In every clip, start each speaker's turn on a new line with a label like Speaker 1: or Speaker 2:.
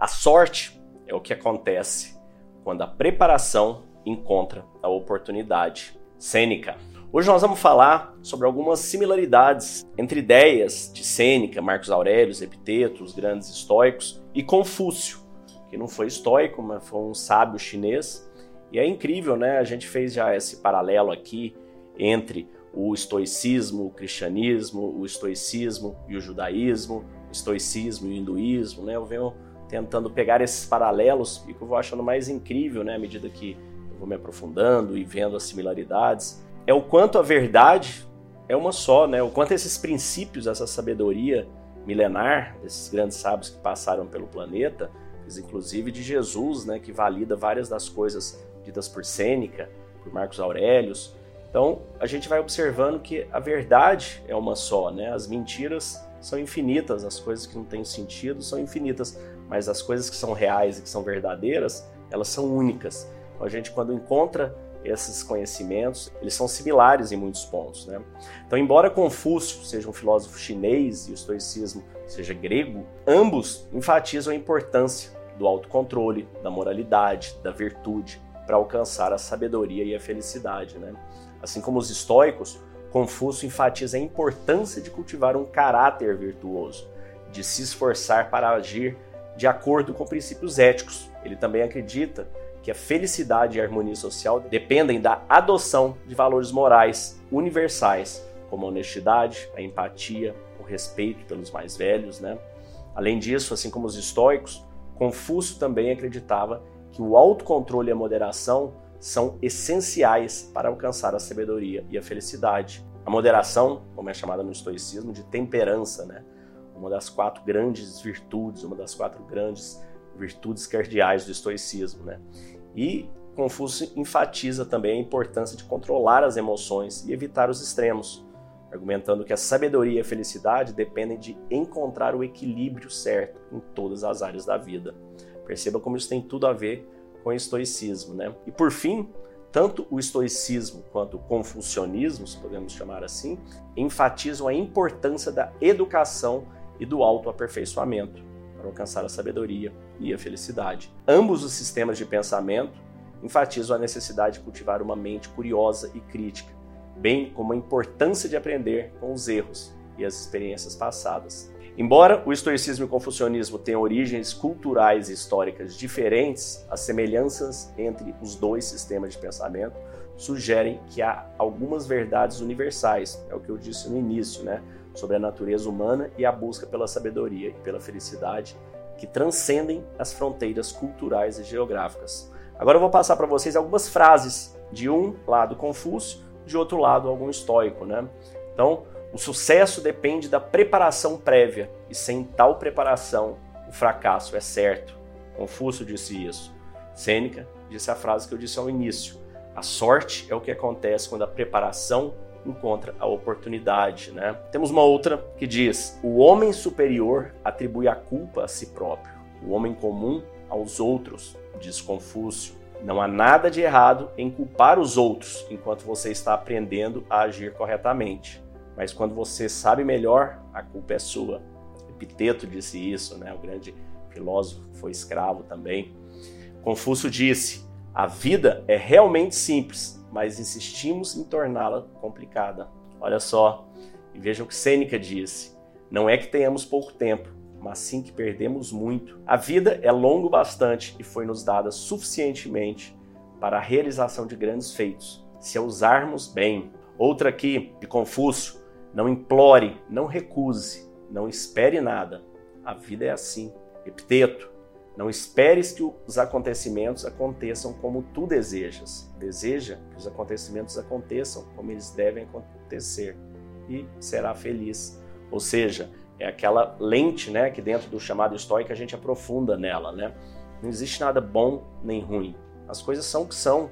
Speaker 1: A sorte é o que acontece quando a preparação encontra a oportunidade. Sêneca. Hoje nós vamos falar sobre algumas similaridades entre ideias de Sêneca, Marcos Aurélio, Epiteto, os grandes estoicos, e Confúcio, que não foi estoico, mas foi um sábio chinês. E é incrível, né? A gente fez já esse paralelo aqui entre o estoicismo, o cristianismo, o estoicismo e o judaísmo, o estoicismo e o hinduísmo, né? Eu venho tentando pegar esses paralelos e que eu vou achando mais incrível, né, à medida que eu vou me aprofundando e vendo as similaridades é o quanto a verdade é uma só, né? O quanto esses princípios, essa sabedoria milenar desses grandes sábios que passaram pelo planeta, inclusive de Jesus, né, que valida várias das coisas ditas por Sêneca, por Marcos Aurelius. Então, a gente vai observando que a verdade é uma só, né? As mentiras são infinitas, as coisas que não têm sentido são infinitas, mas as coisas que são reais e que são verdadeiras, elas são únicas. Então, a gente quando encontra esses conhecimentos, eles são similares em muitos pontos. Né? Então, embora Confúcio seja um filósofo chinês e o estoicismo seja grego, ambos enfatizam a importância do autocontrole, da moralidade, da virtude, para alcançar a sabedoria e a felicidade. Né? Assim como os estoicos, Confúcio enfatiza a importância de cultivar um caráter virtuoso, de se esforçar para agir de acordo com princípios éticos. Ele também acredita que a felicidade e a harmonia social dependem da adoção de valores morais universais, como a honestidade, a empatia, o respeito pelos mais velhos, né? Além disso, assim como os estoicos, Confúcio também acreditava que o autocontrole e a moderação são essenciais para alcançar a sabedoria e a felicidade. A moderação, como é chamada no estoicismo, de temperança, né? Uma das quatro grandes virtudes, uma das quatro grandes virtudes cardeais do estoicismo, né? E Confúcio enfatiza também a importância de controlar as emoções e evitar os extremos, argumentando que a sabedoria e a felicidade dependem de encontrar o equilíbrio certo em todas as áreas da vida. Perceba como isso tem tudo a ver com o estoicismo, né? E por fim, tanto o estoicismo quanto o confucionismo, se podemos chamar assim, enfatizam a importância da educação e do autoaperfeiçoamento para alcançar a sabedoria e a felicidade. Ambos os sistemas de pensamento enfatizam a necessidade de cultivar uma mente curiosa e crítica, bem como a importância de aprender com os erros e as experiências passadas. Embora o estoicismo e o confucionismo tenham origens culturais e históricas diferentes, as semelhanças entre os dois sistemas de pensamento sugerem que há algumas verdades universais, é o que eu disse no início, né? Sobre a natureza humana e a busca pela sabedoria e pela felicidade que transcendem as fronteiras culturais e geográficas. Agora eu vou passar para vocês algumas frases de um lado Confúcio, de outro lado algum estoico, né? Então, o sucesso depende da preparação prévia e sem tal preparação o fracasso é certo. Confúcio disse isso. Sêneca disse a frase que eu disse ao início: a sorte é o que acontece quando a preparação encontra a oportunidade, né? Temos uma outra que diz: o homem superior atribui a culpa a si próprio, o homem comum aos outros, diz Confúcio. Não há nada de errado em culpar os outros enquanto você está aprendendo a agir corretamente. Mas quando você sabe melhor, a culpa é sua. Epiteto disse isso, né? O grande filósofo foi escravo também. Confúcio disse: a vida é realmente simples mas insistimos em torná-la complicada. Olha só, e vejam o que Sêneca disse: não é que tenhamos pouco tempo, mas sim que perdemos muito. A vida é longo bastante e foi nos dada suficientemente para a realização de grandes feitos, se a usarmos bem. Outra aqui, de Confúcio: não implore, não recuse, não espere nada. A vida é assim. Epiteto: não esperes que os acontecimentos aconteçam como tu desejas. Deseja que os acontecimentos aconteçam como eles devem acontecer e será feliz. Ou seja, é aquela lente, né, que dentro do chamado estoico a gente aprofunda nela, né? Não existe nada bom nem ruim. As coisas são o que são.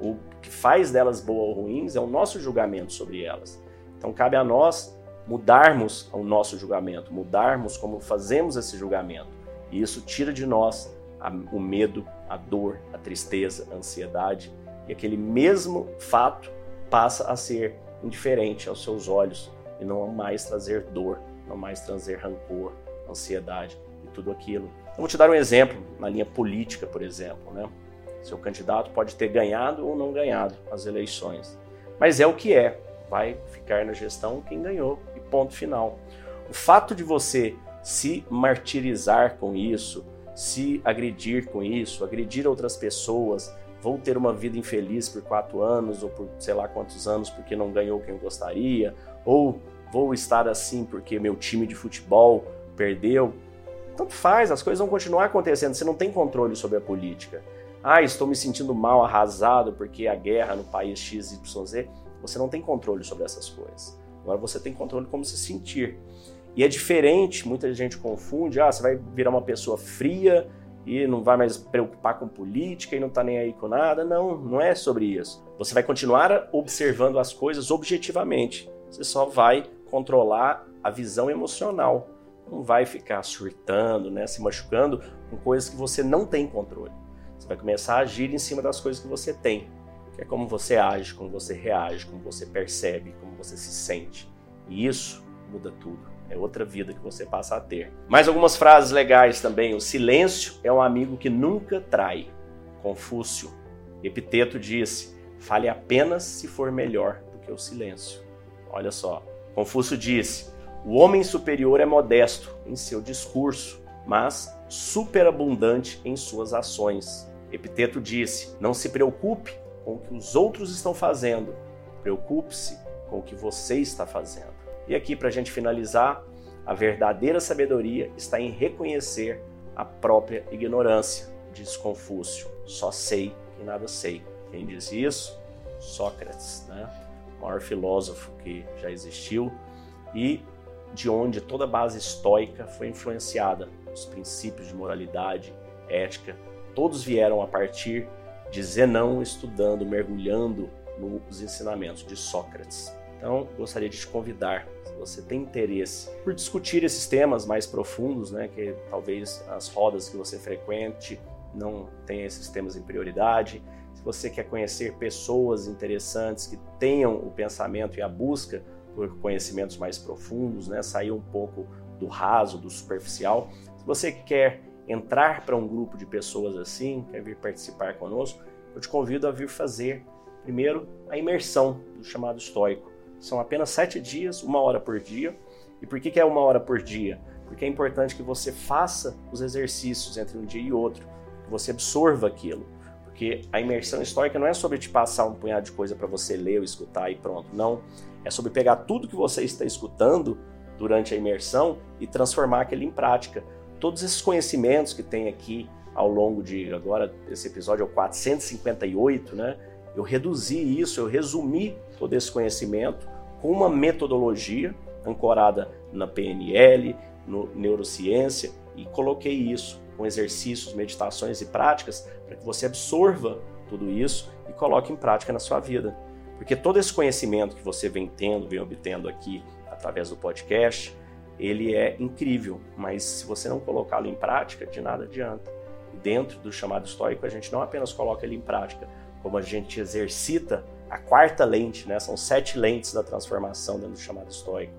Speaker 1: O que faz delas boas ou ruins é o nosso julgamento sobre elas. Então cabe a nós mudarmos o nosso julgamento, mudarmos como fazemos esse julgamento e isso tira de nós a, o medo, a dor, a tristeza, a ansiedade. E aquele mesmo fato passa a ser indiferente aos seus olhos e não mais trazer dor, não mais trazer rancor, ansiedade e tudo aquilo Eu vou te dar um exemplo na linha política, por exemplo. Né? Seu candidato pode ter ganhado ou não ganhado as eleições, mas é o que é. Vai ficar na gestão quem ganhou e ponto final. O fato de você se martirizar com isso, se agredir com isso, agredir outras pessoas, vou ter uma vida infeliz por quatro anos ou por sei lá quantos anos porque não ganhou quem eu gostaria, ou vou estar assim porque meu time de futebol perdeu. Tanto faz, as coisas vão continuar acontecendo, você não tem controle sobre a política. Ah, estou me sentindo mal, arrasado porque a guerra no país XYZ. Você não tem controle sobre essas coisas. Agora você tem controle como se sentir. E é diferente, muita gente confunde, ah, você vai virar uma pessoa fria e não vai mais preocupar com política e não tá nem aí com nada. Não, não é sobre isso. Você vai continuar observando as coisas objetivamente. Você só vai controlar a visão emocional. Não vai ficar surtando, né, se machucando com coisas que você não tem controle. Você vai começar a agir em cima das coisas que você tem, que é como você age, como você reage, como você percebe, como você se sente. E isso muda tudo. É outra vida que você passa a ter. Mais algumas frases legais também. O silêncio é um amigo que nunca trai. Confúcio. Epiteto disse: fale apenas se for melhor do que o silêncio. Olha só. Confúcio disse: o homem superior é modesto em seu discurso, mas superabundante em suas ações. Epiteto disse: não se preocupe com o que os outros estão fazendo, preocupe-se com o que você está fazendo. E aqui, para a gente finalizar, a verdadeira sabedoria está em reconhecer a própria ignorância, diz Confúcio. Só sei que nada sei. Quem diz isso? Sócrates, né? o maior filósofo que já existiu e de onde toda a base estoica foi influenciada. Os princípios de moralidade, ética, todos vieram a partir de Zenão estudando, mergulhando nos ensinamentos de Sócrates. Então, gostaria de te convidar, se você tem interesse por discutir esses temas mais profundos, né, que talvez as rodas que você frequente não tenham esses temas em prioridade, se você quer conhecer pessoas interessantes que tenham o pensamento e a busca por conhecimentos mais profundos, né, sair um pouco do raso, do superficial, se você quer entrar para um grupo de pessoas assim, quer vir participar conosco, eu te convido a vir fazer primeiro a imersão do chamado estoico. São apenas sete dias, uma hora por dia. E por que, que é uma hora por dia? Porque é importante que você faça os exercícios entre um dia e outro, que você absorva aquilo. Porque a imersão histórica não é sobre te passar um punhado de coisa para você ler ou escutar e pronto. Não. É sobre pegar tudo que você está escutando durante a imersão e transformar aquilo em prática. Todos esses conhecimentos que tem aqui ao longo de agora esse episódio é o 458, né? Eu reduzi isso, eu resumi todo esse conhecimento com uma metodologia ancorada na PNL, no neurociência e coloquei isso com exercícios, meditações e práticas para que você absorva tudo isso e coloque em prática na sua vida. Porque todo esse conhecimento que você vem tendo, vem obtendo aqui através do podcast, ele é incrível, mas se você não colocá-lo em prática, de nada adianta. Dentro do chamado estoico, a gente não apenas coloca ele em prática, como a gente exercita a quarta lente, né? São sete lentes da transformação dentro do chamado estoico.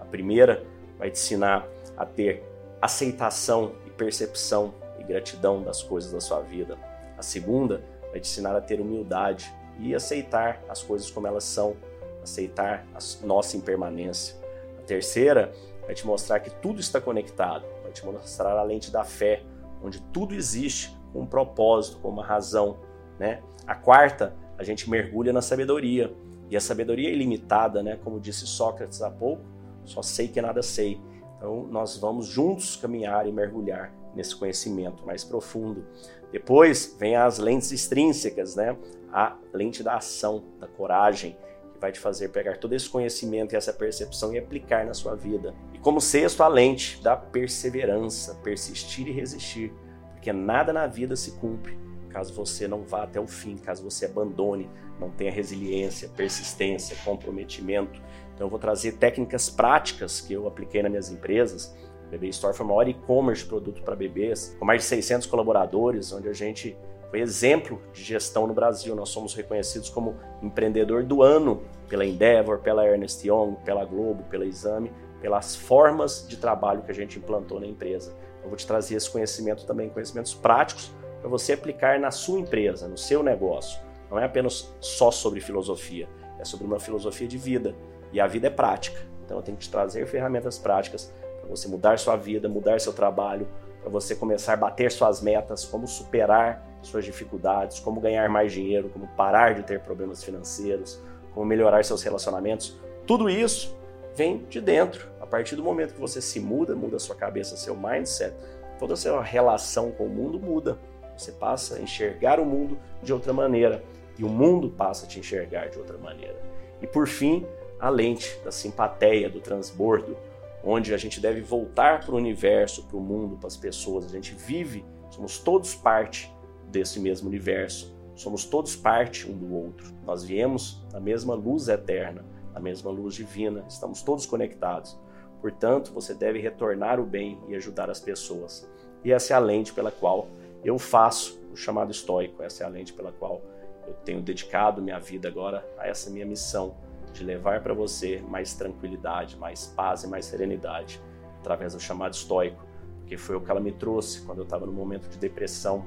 Speaker 1: A primeira vai te ensinar a ter aceitação e percepção e gratidão das coisas da sua vida. A segunda vai te ensinar a ter humildade e aceitar as coisas como elas são, aceitar a nossa impermanência. A terceira vai te mostrar que tudo está conectado, vai te mostrar a lente da fé, onde tudo existe com um propósito, com uma razão, né? A quarta a gente mergulha na sabedoria. E a sabedoria é ilimitada, né? Como disse Sócrates há pouco, só sei que nada sei. Então nós vamos juntos caminhar e mergulhar nesse conhecimento mais profundo. Depois vem as lentes extrínsecas, né? A lente da ação, da coragem, que vai te fazer pegar todo esse conhecimento e essa percepção e aplicar na sua vida. E como sexto, a lente da perseverança, persistir e resistir, porque nada na vida se cumpre caso você não vá até o fim, caso você abandone, não tenha resiliência, persistência, comprometimento. Então eu vou trazer técnicas práticas que eu apliquei nas minhas empresas. O Bebê Store foi o maior e-commerce de produto para bebês, com mais de 600 colaboradores, onde a gente foi exemplo de gestão no Brasil. Nós somos reconhecidos como empreendedor do ano pela Endeavor, pela Ernest Young, pela Globo, pela Exame, pelas formas de trabalho que a gente implantou na empresa. Eu vou te trazer esse conhecimento também, conhecimentos práticos, para você aplicar na sua empresa, no seu negócio. Não é apenas só sobre filosofia, é sobre uma filosofia de vida. E a vida é prática. Então eu tenho que te trazer ferramentas práticas para você mudar sua vida, mudar seu trabalho, para você começar a bater suas metas, como superar suas dificuldades, como ganhar mais dinheiro, como parar de ter problemas financeiros, como melhorar seus relacionamentos. Tudo isso vem de dentro. A partir do momento que você se muda, muda sua cabeça, seu mindset, toda a sua relação com o mundo muda. Você passa a enxergar o mundo de outra maneira e o mundo passa a te enxergar de outra maneira. E por fim, a lente da simpatia, do transbordo, onde a gente deve voltar para o universo, para o mundo, para as pessoas. A gente vive, somos todos parte desse mesmo universo. Somos todos parte um do outro. Nós viemos na mesma luz eterna, na mesma luz divina. Estamos todos conectados. Portanto, você deve retornar o bem e ajudar as pessoas. E essa é a lente pela qual eu faço o chamado estoico. Essa é a lente pela qual eu tenho dedicado minha vida agora a essa minha missão de levar para você mais tranquilidade, mais paz e mais serenidade através do chamado estoico, porque foi o que ela me trouxe quando eu estava no momento de depressão,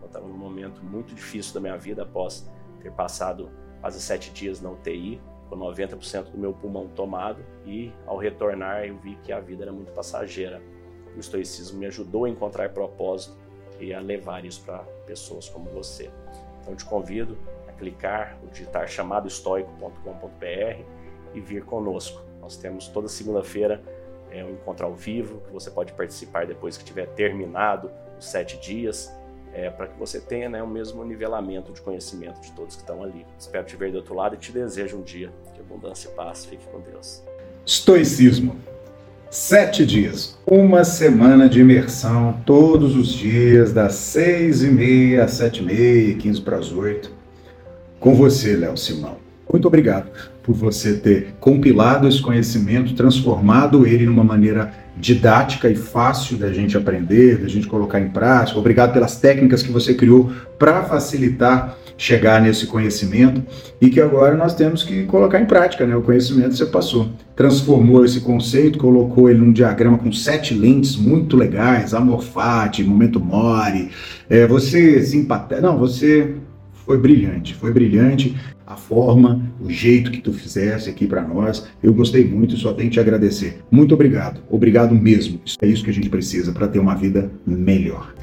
Speaker 1: eu estava num momento muito difícil da minha vida após ter passado quase sete dias na UTI, com 90% do meu pulmão tomado e ao retornar eu vi que a vida era muito passageira. O estoicismo me ajudou a encontrar propósito e a levar isso para pessoas como você. Então te convido a clicar, digitar chamadoestoico.com.br e vir conosco. Nós temos toda segunda-feira é, um encontro ao vivo que você pode participar depois que tiver terminado os sete dias, é, para que você tenha né, o mesmo nivelamento de conhecimento de todos que estão ali. Espero te ver do outro lado e te desejo um dia de abundância e paz. Fique com Deus.
Speaker 2: Estoicismo. Sete dias, uma semana de imersão, todos os dias, das seis e meia às sete e meia, quinze para as oito, com você, Léo Simão. Muito obrigado por você ter compilado esse conhecimento, transformado ele numa maneira didática e fácil da gente aprender, da gente colocar em prática. Obrigado pelas técnicas que você criou para facilitar chegar nesse conhecimento e que agora nós temos que colocar em prática, né? O conhecimento você passou, transformou esse conceito, colocou ele num diagrama com sete lentes muito legais, amor fati, momento mori, é, você simpatia, não, você foi brilhante, foi brilhante a forma, o jeito que tu fizesse aqui para nós. Eu gostei muito e só tenho que te agradecer. Muito obrigado, obrigado mesmo. É isso que a gente precisa para ter uma vida melhor.